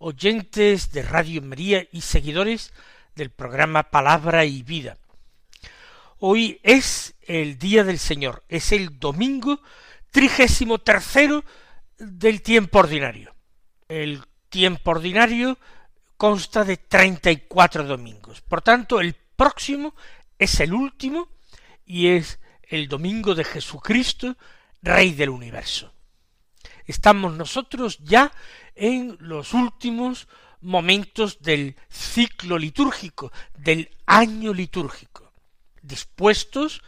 oyentes de Radio María y seguidores del programa Palabra y Vida. Hoy es el día del Señor, es el domingo trigésimo tercero del tiempo ordinario. El tiempo ordinario consta de treinta y cuatro domingos. Por tanto, el próximo es el último y es el domingo de Jesucristo, Rey del universo. Estamos nosotros ya en los últimos momentos del ciclo litúrgico, del año litúrgico, dispuestos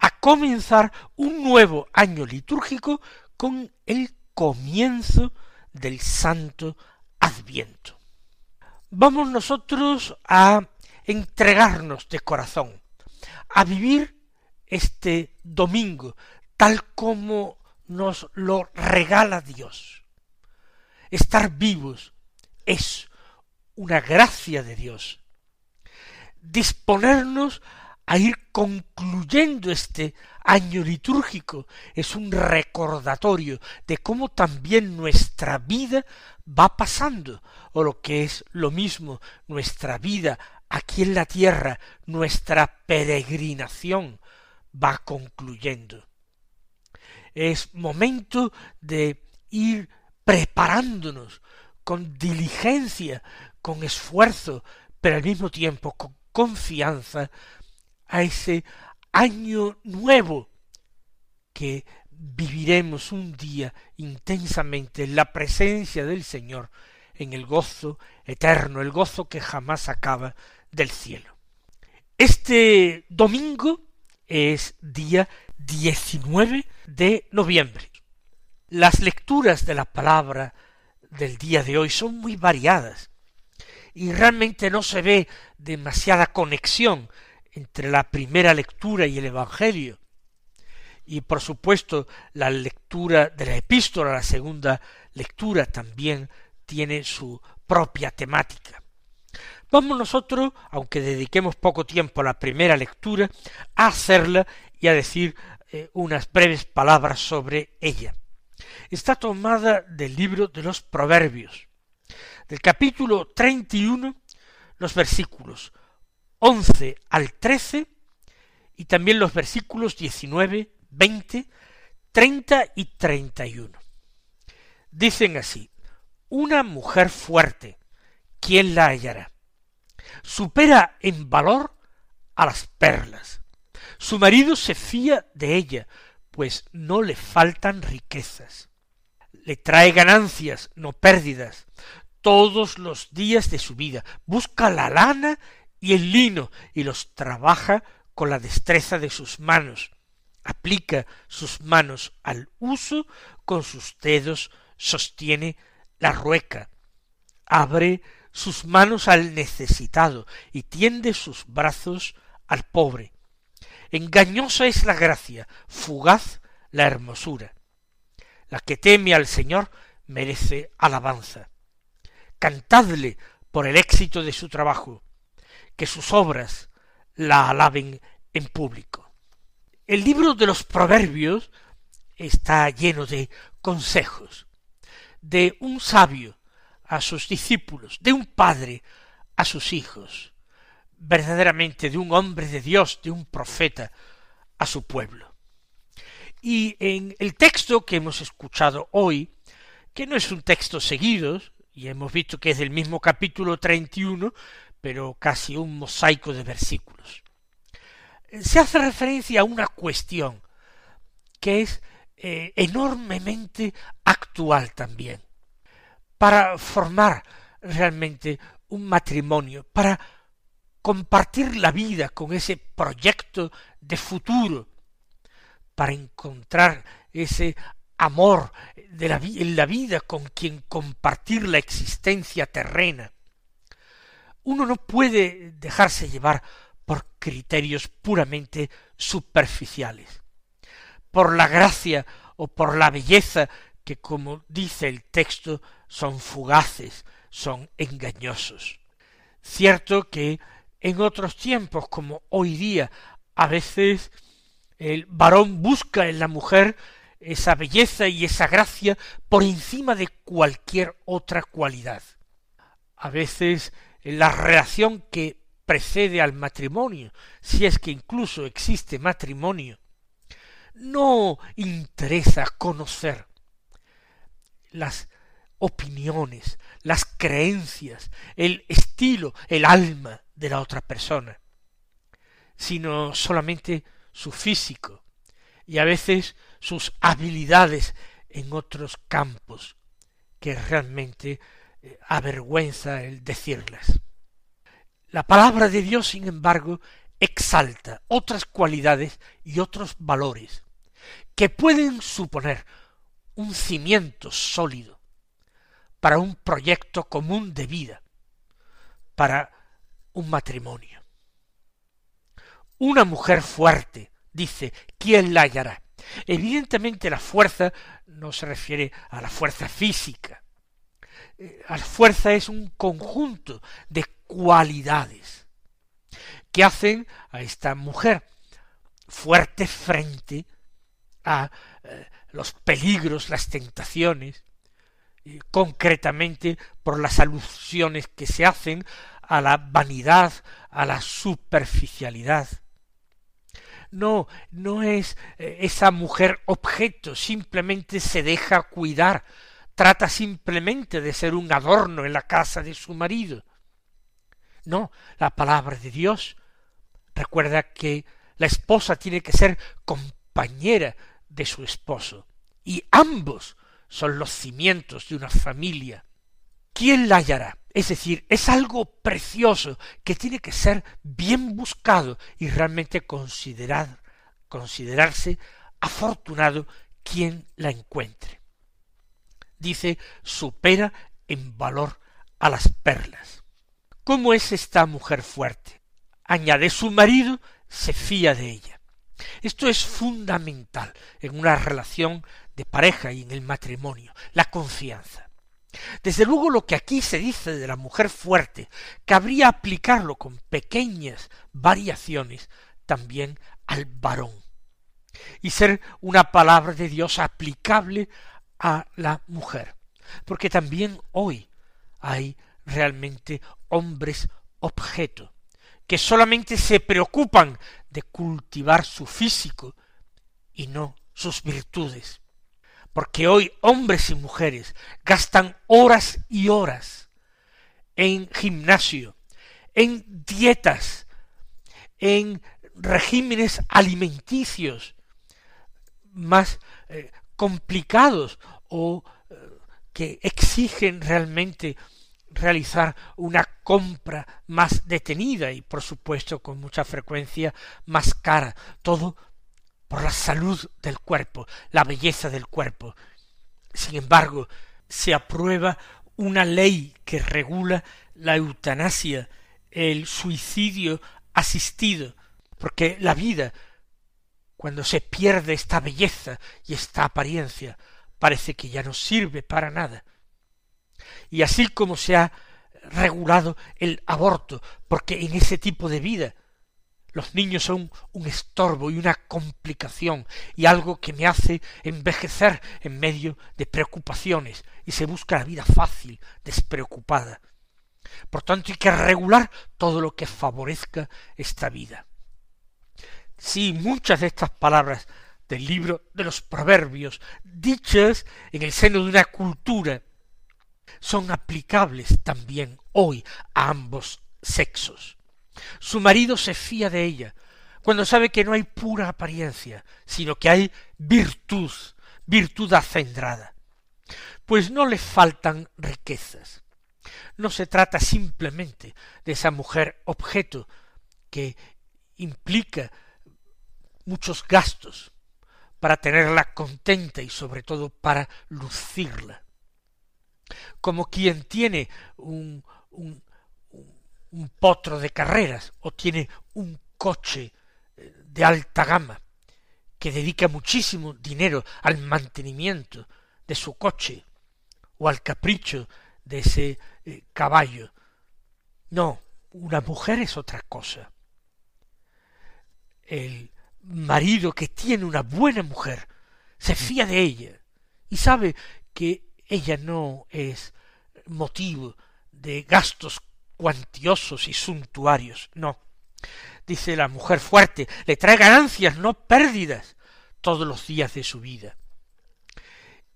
a comenzar un nuevo año litúrgico con el comienzo del Santo Adviento. Vamos nosotros a entregarnos de corazón, a vivir este domingo tal como nos lo regala Dios. Estar vivos es una gracia de Dios. Disponernos a ir concluyendo este año litúrgico es un recordatorio de cómo también nuestra vida va pasando, o lo que es lo mismo, nuestra vida aquí en la tierra, nuestra peregrinación va concluyendo. Es momento de ir preparándonos con diligencia, con esfuerzo, pero al mismo tiempo con confianza a ese año nuevo que viviremos un día intensamente en la presencia del Señor, en el gozo eterno, el gozo que jamás acaba del cielo. Este domingo es día 19 de noviembre. Las lecturas de la palabra del día de hoy son muy variadas y realmente no se ve demasiada conexión entre la primera lectura y el Evangelio, y por supuesto la lectura de la epístola, la segunda lectura también tiene su propia temática. Vamos nosotros, aunque dediquemos poco tiempo a la primera lectura, a hacerla y a decir eh, unas breves palabras sobre ella. Está tomada del libro de los Proverbios, del capítulo treinta y uno, los versículos 11 al 13 y también los versículos 19, 20, 30 y 31. Dicen así, una mujer fuerte, ¿quién la hallará? Supera en valor a las perlas. Su marido se fía de ella, pues no le faltan riquezas. Le trae ganancias, no pérdidas, todos los días de su vida. Busca la lana y el lino y los trabaja con la destreza de sus manos. Aplica sus manos al uso, con sus dedos sostiene la rueca. Abre sus manos al necesitado y tiende sus brazos al pobre. Engañosa es la gracia, fugaz la hermosura. La que teme al Señor merece alabanza. Cantadle por el éxito de su trabajo, que sus obras la alaben en público. El libro de los proverbios está lleno de consejos, de un sabio a sus discípulos, de un padre a sus hijos, verdaderamente de un hombre de Dios, de un profeta a su pueblo. Y en el texto que hemos escuchado hoy, que no es un texto seguido, y hemos visto que es del mismo capítulo treinta y uno, pero casi un mosaico de versículos. Se hace referencia a una cuestión que es eh, enormemente actual también, para formar realmente un matrimonio, para compartir la vida con ese proyecto de futuro, para encontrar ese amor en la vida con quien compartir la existencia terrena, uno no puede dejarse llevar por criterios puramente superficiales, por la gracia o por la belleza que, como dice el texto, son fugaces, son engañosos. Cierto que en otros tiempos, como hoy día, a veces el varón busca en la mujer esa belleza y esa gracia por encima de cualquier otra cualidad. A veces la relación que precede al matrimonio, si es que incluso existe matrimonio, no interesa conocer las opiniones, las creencias, el estilo, el alma de la otra persona, sino solamente su físico y a veces sus habilidades en otros campos que realmente eh, avergüenza el decirlas. La palabra de Dios, sin embargo, exalta otras cualidades y otros valores que pueden suponer un cimiento sólido para un proyecto común de vida, para un matrimonio. Una mujer fuerte, dice, ¿quién la hallará? Evidentemente la fuerza no se refiere a la fuerza física. Eh, la fuerza es un conjunto de cualidades que hacen a esta mujer fuerte frente a eh, los peligros, las tentaciones, concretamente por las alusiones que se hacen a la vanidad, a la superficialidad. No, no es eh, esa mujer objeto, simplemente se deja cuidar, trata simplemente de ser un adorno en la casa de su marido. No, la palabra de Dios recuerda que la esposa tiene que ser compañera de su esposo, y ambos son los cimientos de una familia. ¿Quién la hallará? Es decir, es algo precioso que tiene que ser bien buscado y realmente considerar, considerarse afortunado quien la encuentre. Dice, supera en valor a las perlas. ¿Cómo es esta mujer fuerte? Añade su marido, se fía de ella. Esto es fundamental en una relación de pareja y en el matrimonio, la confianza. Desde luego lo que aquí se dice de la mujer fuerte, cabría aplicarlo con pequeñas variaciones también al varón, y ser una palabra de Dios aplicable a la mujer, porque también hoy hay realmente hombres objeto, que solamente se preocupan de cultivar su físico y no sus virtudes. Porque hoy hombres y mujeres gastan horas y horas en gimnasio, en dietas, en regímenes alimenticios más eh, complicados o eh, que exigen realmente realizar una compra más detenida y por supuesto con mucha frecuencia más cara, todo por la salud del cuerpo, la belleza del cuerpo. Sin embargo, se aprueba una ley que regula la eutanasia, el suicidio asistido, porque la vida, cuando se pierde esta belleza y esta apariencia, parece que ya no sirve para nada y así como se ha regulado el aborto, porque en ese tipo de vida los niños son un estorbo y una complicación y algo que me hace envejecer en medio de preocupaciones y se busca la vida fácil, despreocupada. Por tanto hay que regular todo lo que favorezca esta vida. Sí, muchas de estas palabras del libro de los proverbios, dichas en el seno de una cultura son aplicables también hoy a ambos sexos. Su marido se fía de ella cuando sabe que no hay pura apariencia, sino que hay virtud, virtud acendrada. Pues no le faltan riquezas. No se trata simplemente de esa mujer objeto que implica muchos gastos para tenerla contenta y sobre todo para lucirla como quien tiene un, un potro de carreras o tiene un coche eh, de alta gama, que dedica muchísimo dinero al mantenimiento de su coche o al capricho de ese eh, caballo. No, una mujer es otra cosa. El marido que tiene una buena mujer se fía de ella y sabe que ella no es motivo de gastos cuantiosos y suntuarios, no. Dice la mujer fuerte, le trae ganancias, no pérdidas, todos los días de su vida.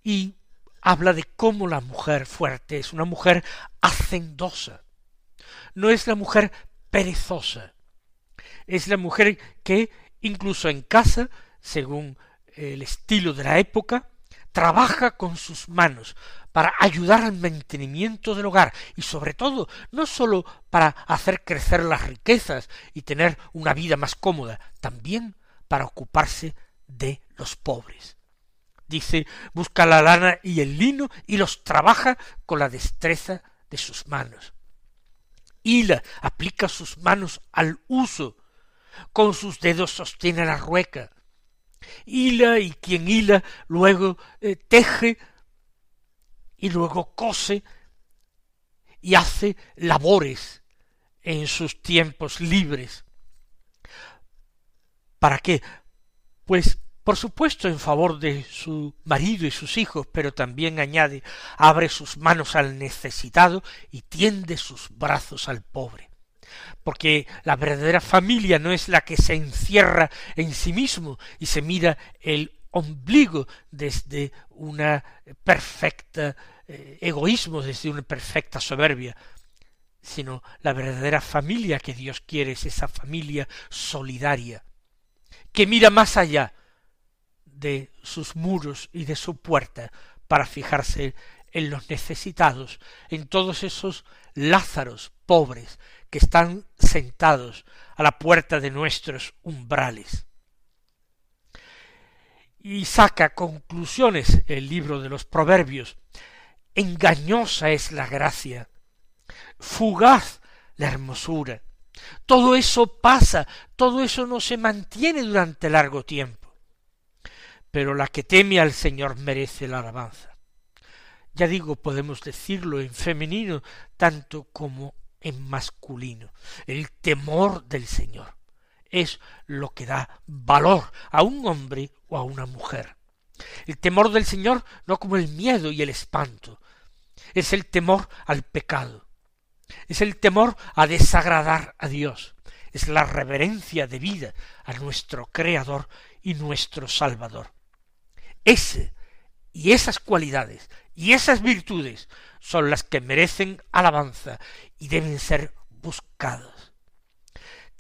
Y habla de cómo la mujer fuerte es una mujer hacendosa, no es la mujer perezosa, es la mujer que incluso en casa, según el estilo de la época, trabaja con sus manos para ayudar al mantenimiento del hogar y sobre todo no sólo para hacer crecer las riquezas y tener una vida más cómoda, también para ocuparse de los pobres. Dice, busca la lana y el lino y los trabaja con la destreza de sus manos. Hila, aplica sus manos al uso, con sus dedos sostiene la rueca, hila y quien hila luego eh, teje y luego cose y hace labores en sus tiempos libres. ¿Para qué? Pues por supuesto en favor de su marido y sus hijos, pero también añade abre sus manos al necesitado y tiende sus brazos al pobre porque la verdadera familia no es la que se encierra en sí mismo y se mira el ombligo desde una perfecta eh, egoísmo, desde una perfecta soberbia, sino la verdadera familia que Dios quiere es esa familia solidaria, que mira más allá de sus muros y de su puerta para fijarse en los necesitados, en todos esos Lázaros pobres que están sentados a la puerta de nuestros umbrales. Y saca conclusiones el libro de los Proverbios. Engañosa es la gracia, fugaz la hermosura. Todo eso pasa, todo eso no se mantiene durante largo tiempo. Pero la que teme al Señor merece la alabanza. Ya digo, podemos decirlo en femenino tanto como en masculino. El temor del Señor es lo que da valor a un hombre o a una mujer. El temor del Señor no como el miedo y el espanto, es el temor al pecado, es el temor a desagradar a Dios, es la reverencia de vida a nuestro Creador y nuestro Salvador. Ese y esas cualidades y esas virtudes son las que merecen alabanza y deben ser buscadas.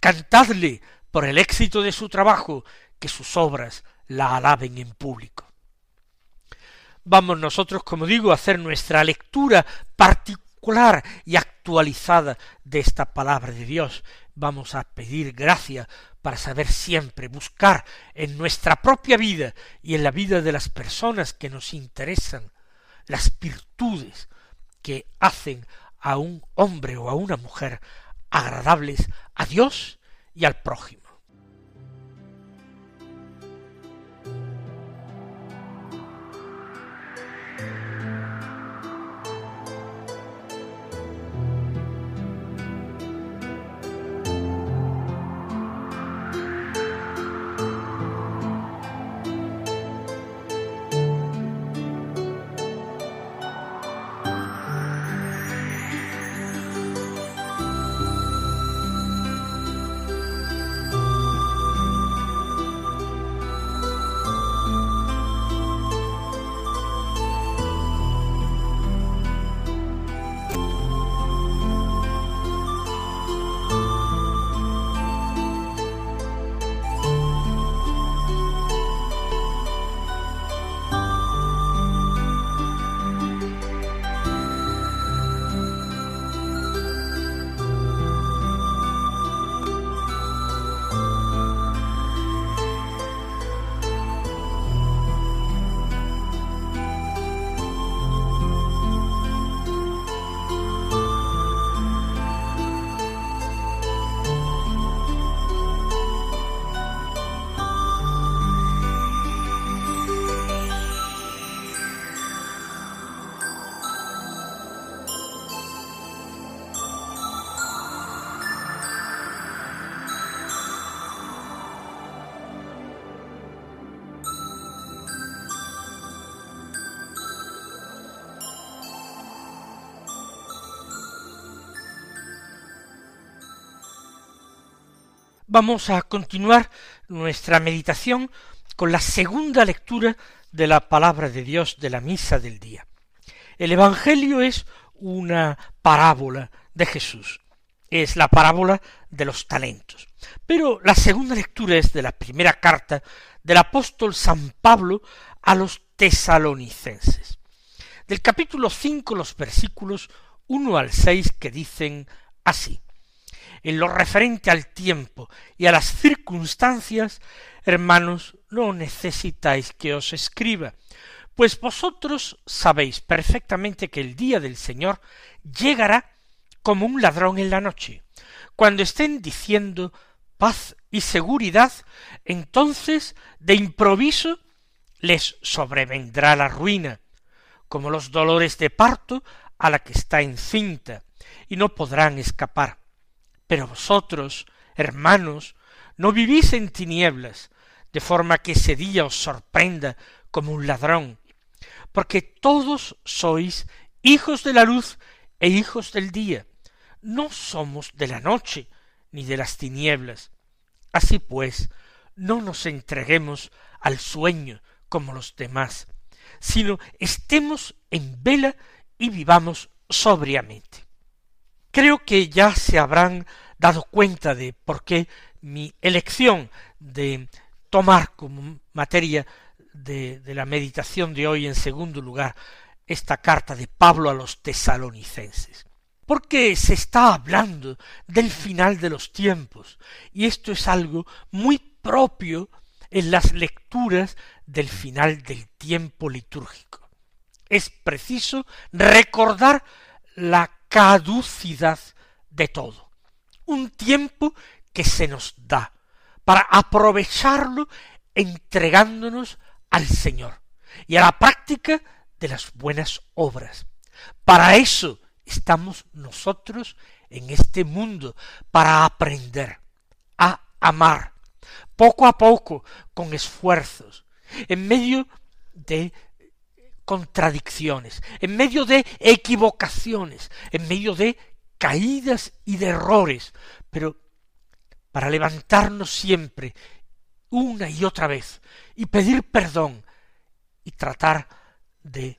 Cantadle por el éxito de su trabajo, que sus obras la alaben en público. Vamos nosotros, como digo, a hacer nuestra lectura particular y actualizada de esta palabra de Dios. Vamos a pedir gracia para saber siempre buscar en nuestra propia vida y en la vida de las personas que nos interesan las virtudes que hacen a un hombre o a una mujer agradables a Dios y al prójimo. Vamos a continuar nuestra meditación con la segunda lectura de la palabra de Dios de la misa del día. El Evangelio es una parábola de Jesús, es la parábola de los talentos. Pero la segunda lectura es de la primera carta del apóstol San Pablo a los tesalonicenses. Del capítulo cinco los versículos uno al seis que dicen así en lo referente al tiempo y a las circunstancias, hermanos, no necesitáis que os escriba, pues vosotros sabéis perfectamente que el día del Señor llegará como un ladrón en la noche. Cuando estén diciendo paz y seguridad, entonces de improviso les sobrevendrá la ruina, como los dolores de parto a la que está encinta, y no podrán escapar. Pero vosotros, hermanos, no vivís en tinieblas, de forma que ese día os sorprenda como un ladrón, porque todos sois hijos de la luz e hijos del día, no somos de la noche ni de las tinieblas. Así pues, no nos entreguemos al sueño como los demás, sino estemos en vela y vivamos sobriamente. Creo que ya se habrán dado cuenta de por qué mi elección de tomar como materia de, la meditación de hoy en segundo lugar esta carta de Pablo a los tesalonicenses. Porque se está hablando del final de los tiempos, y esto es algo muy propio en las lecturas del final del tiempo litúrgico. Es preciso recordar la caducidad de todo. Un tiempo que se nos da para aprovecharlo entregándonos al Señor y a la práctica de las buenas obras. Para eso estamos nosotros en este mundo, para aprender a amar, poco a poco, con esfuerzos, en medio de contradicciones, en medio de equivocaciones, en medio de caídas y de errores, pero para levantarnos siempre una y otra vez y pedir perdón y tratar de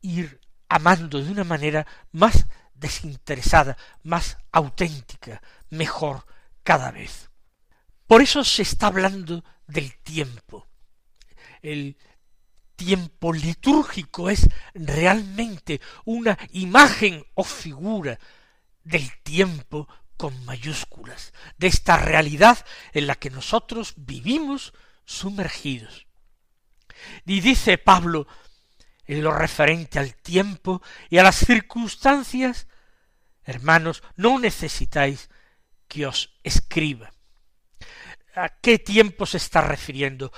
ir amando de una manera más desinteresada, más auténtica, mejor cada vez. Por eso se está hablando del tiempo. El tiempo litúrgico es realmente una imagen o figura del tiempo con mayúsculas, de esta realidad en la que nosotros vivimos sumergidos. Y dice Pablo en lo referente al tiempo y a las circunstancias, hermanos, no necesitáis que os escriba. ¿A qué tiempo se está refiriendo?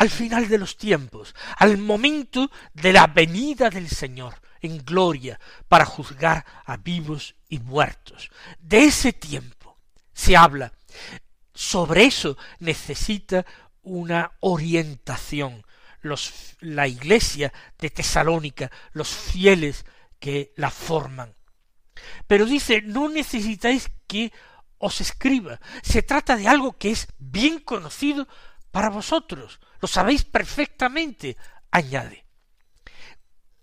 Al final de los tiempos, al momento de la venida del Señor en gloria para juzgar a vivos y muertos. De ese tiempo se habla. Sobre eso necesita una orientación los, la iglesia de Tesalónica, los fieles que la forman. Pero dice, no necesitáis que os escriba. Se trata de algo que es bien conocido para vosotros, lo sabéis perfectamente, añade.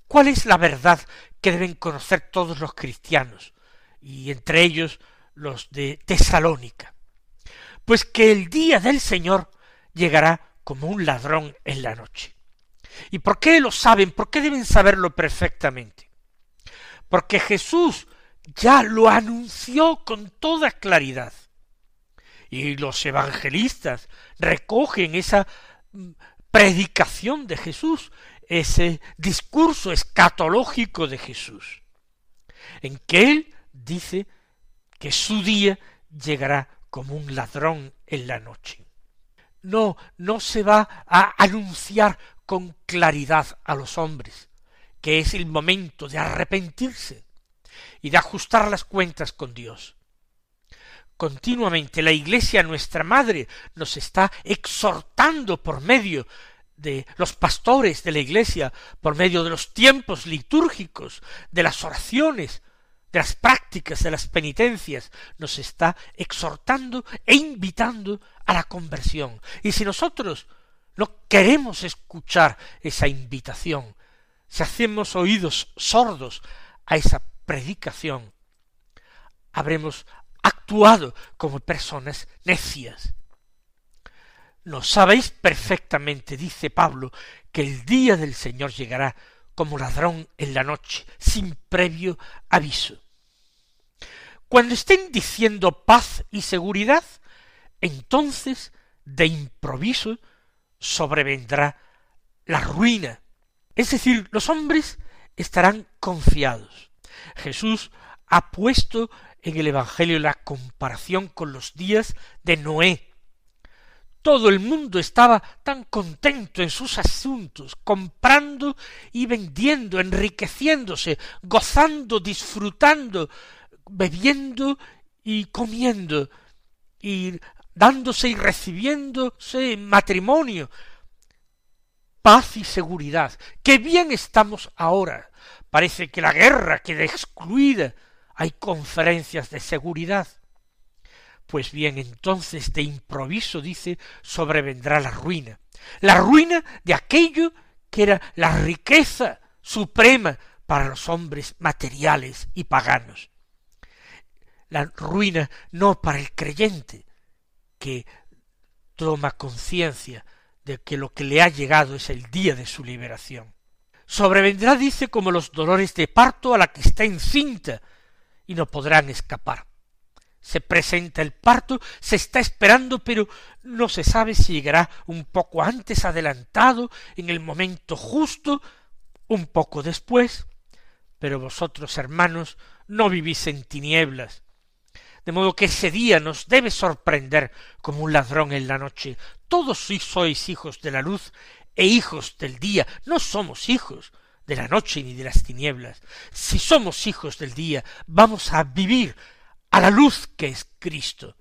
¿Cuál es la verdad que deben conocer todos los cristianos, y entre ellos los de Tesalónica? Pues que el día del Señor llegará como un ladrón en la noche. ¿Y por qué lo saben? ¿Por qué deben saberlo perfectamente? Porque Jesús ya lo anunció con toda claridad. Y los evangelistas recogen esa predicación de Jesús, ese discurso escatológico de Jesús, en que él dice que su día llegará como un ladrón en la noche. No, no se va a anunciar con claridad a los hombres que es el momento de arrepentirse y de ajustar las cuentas con Dios, continuamente la Iglesia, nuestra Madre, nos está exhortando por medio de los pastores de la Iglesia, por medio de los tiempos litúrgicos, de las oraciones, de las prácticas de las penitencias, nos está exhortando e invitando a la conversión. Y si nosotros no queremos escuchar esa invitación, si hacemos oídos sordos a esa predicación, habremos actuado como personas necias. No sabéis perfectamente, dice Pablo, que el día del Señor llegará como ladrón en la noche, sin previo aviso. Cuando estén diciendo paz y seguridad, entonces de improviso sobrevendrá la ruina. Es decir, los hombres estarán confiados. Jesús ha puesto en el Evangelio la comparación con los días de Noé. Todo el mundo estaba tan contento en sus asuntos, comprando y vendiendo, enriqueciéndose, gozando, disfrutando, bebiendo y comiendo, y dándose y recibiéndose en matrimonio. Paz y seguridad. Qué bien estamos ahora. Parece que la guerra queda excluida. Hay conferencias de seguridad. Pues bien, entonces de improviso, dice, sobrevendrá la ruina. La ruina de aquello que era la riqueza suprema para los hombres materiales y paganos. La ruina no para el creyente, que toma conciencia de que lo que le ha llegado es el día de su liberación. Sobrevendrá, dice, como los dolores de parto a la que está encinta, y no podrán escapar. Se presenta el parto, se está esperando, pero no se sabe si llegará un poco antes adelantado, en el momento justo, un poco después. Pero vosotros, hermanos, no vivís en tinieblas, de modo que ese día nos debe sorprender como un ladrón en la noche. Todos sois hijos de la luz e hijos del día, no somos hijos de la noche ni de las tinieblas. Si somos hijos del día, vamos a vivir a la luz que es Cristo,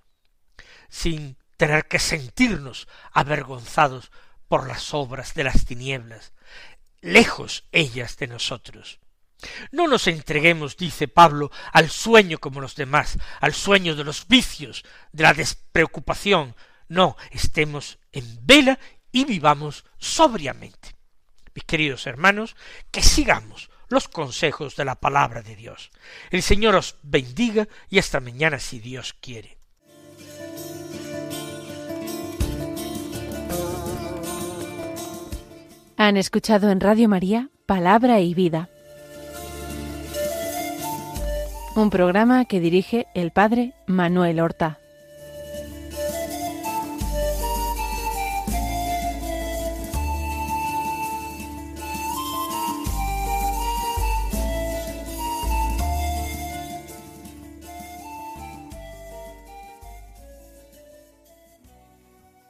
sin tener que sentirnos avergonzados por las obras de las tinieblas, lejos ellas de nosotros. No nos entreguemos, dice Pablo, al sueño como los demás, al sueño de los vicios, de la despreocupación. No, estemos en vela y vivamos sobriamente. Mis queridos hermanos, que sigamos los consejos de la palabra de Dios. El Señor os bendiga y hasta mañana si Dios quiere. Han escuchado en Radio María Palabra y Vida un programa que dirige el padre Manuel Horta.